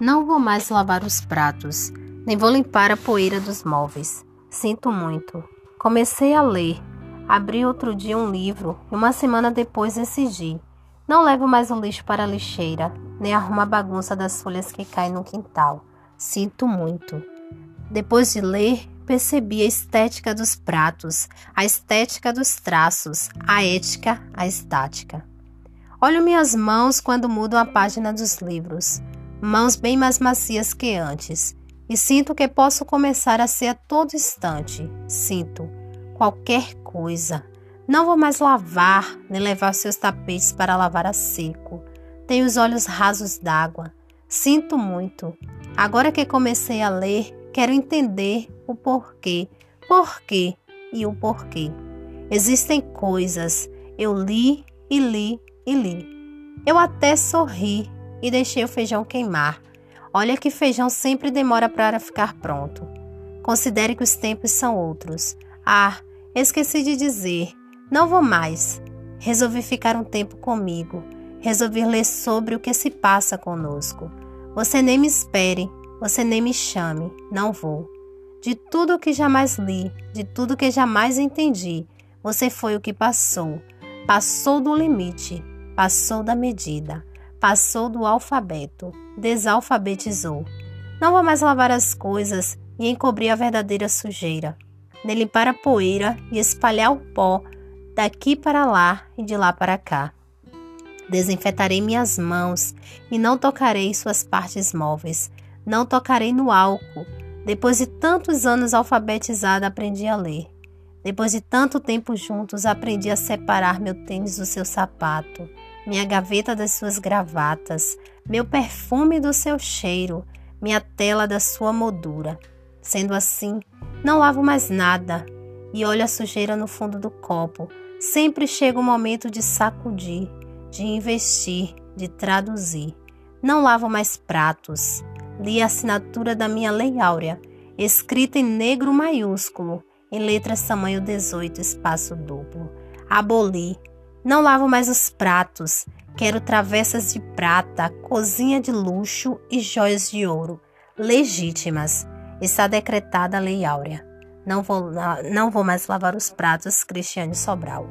Não vou mais lavar os pratos, nem vou limpar a poeira dos móveis. Sinto muito. Comecei a ler. Abri outro dia um livro e uma semana depois decidi. Não levo mais o lixo para a lixeira, nem arrumo a bagunça das folhas que caem no quintal. Sinto muito. Depois de ler, percebi a estética dos pratos, a estética dos traços, a ética, a estática. Olho minhas mãos quando mudo a página dos livros mãos bem mais macias que antes, e sinto que posso começar a ser a todo instante. Sinto qualquer coisa. Não vou mais lavar, nem levar seus tapetes para lavar a seco. Tenho os olhos rasos d'água. Sinto muito. Agora que comecei a ler, quero entender o porquê, porquê e o porquê. Existem coisas. Eu li e li e li. Eu até sorri e deixei o feijão queimar. Olha que feijão sempre demora para ficar pronto. Considere que os tempos são outros. Ah, esqueci de dizer. Não vou mais. Resolvi ficar um tempo comigo. Resolvi ler sobre o que se passa conosco. Você nem me espere, você nem me chame, não vou. De tudo o que jamais li, de tudo que jamais entendi, você foi o que passou. Passou do limite, passou da medida. Passou do alfabeto, desalfabetizou. Não vou mais lavar as coisas e encobrir a verdadeira sujeira, nem limpar a poeira e espalhar o pó daqui para lá e de lá para cá. Desinfetarei minhas mãos e não tocarei suas partes móveis. Não tocarei no álcool. Depois de tantos anos alfabetizada, aprendi a ler. Depois de tanto tempo juntos, aprendi a separar meu tênis do seu sapato minha gaveta das suas gravatas, meu perfume do seu cheiro, minha tela da sua moldura. Sendo assim, não lavo mais nada e olho a sujeira no fundo do copo. Sempre chega o momento de sacudir, de investir, de traduzir. Não lavo mais pratos. Li a assinatura da minha Lei Áurea, escrita em negro maiúsculo, em letras tamanho 18, espaço duplo. Aboli, não lavo mais os pratos. Quero travessas de prata, cozinha de luxo e joias de ouro. Legítimas. Está decretada a Lei Áurea. Não vou, não vou mais lavar os pratos, Cristiane Sobral.